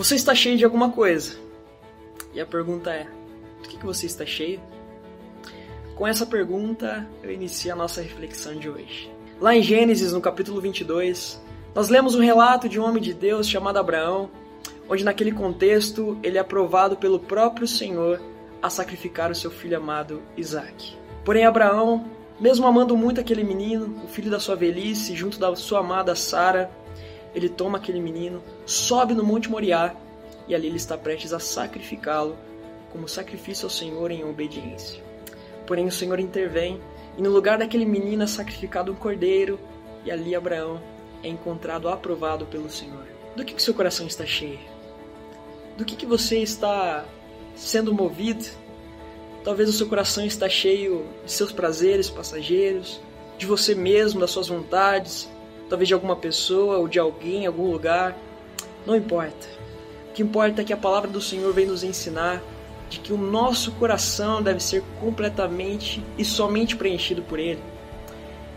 Você está cheio de alguma coisa. E a pergunta é: do que, que você está cheio? Com essa pergunta, eu inicio a nossa reflexão de hoje. Lá em Gênesis, no capítulo 22, nós lemos um relato de um homem de Deus chamado Abraão, onde naquele contexto ele é aprovado pelo próprio Senhor a sacrificar o seu filho amado Isaac. Porém, Abraão, mesmo amando muito aquele menino, o filho da sua velhice, junto da sua amada Sara, ele toma aquele menino, sobe no Monte Moriá e ali ele está prestes a sacrificá-lo como sacrifício ao Senhor em obediência. Porém, o Senhor intervém e no lugar daquele menino é sacrificado um cordeiro e ali Abraão é encontrado aprovado pelo Senhor. Do que, que seu coração está cheio? Do que, que você está sendo movido? Talvez o seu coração está cheio de seus prazeres passageiros, de você mesmo, das suas vontades, talvez de alguma pessoa ou de alguém algum lugar. Não importa. O que importa é que a palavra do Senhor vem nos ensinar de que o nosso coração deve ser completamente e somente preenchido por Ele.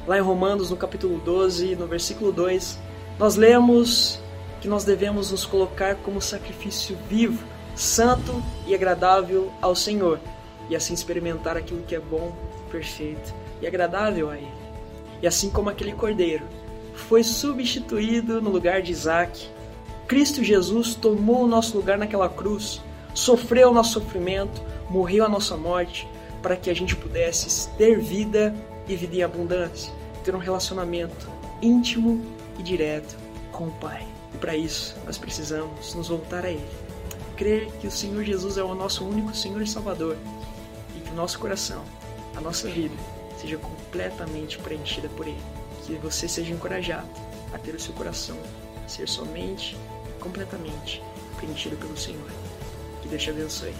Lá em Romanos, no capítulo 12, no versículo 2, nós lemos que nós devemos nos colocar como sacrifício vivo, santo e agradável ao Senhor, e assim experimentar aquilo que é bom, perfeito e agradável a Ele. E assim como aquele cordeiro foi substituído no lugar de Isaac, Cristo Jesus tomou o nosso lugar naquela cruz, sofreu o nosso sofrimento, morreu a nossa morte, para que a gente pudesse ter vida e vida em abundância, ter um relacionamento íntimo e direto com o Pai. E para isso, nós precisamos nos voltar a Ele. Crer que o Senhor Jesus é o nosso único Senhor e Salvador e que o nosso coração, a nossa vida, seja completamente preenchida por Ele. Que você seja encorajado a ter o seu coração ser somente, completamente preenchido pelo Senhor. Que Deus te abençoe.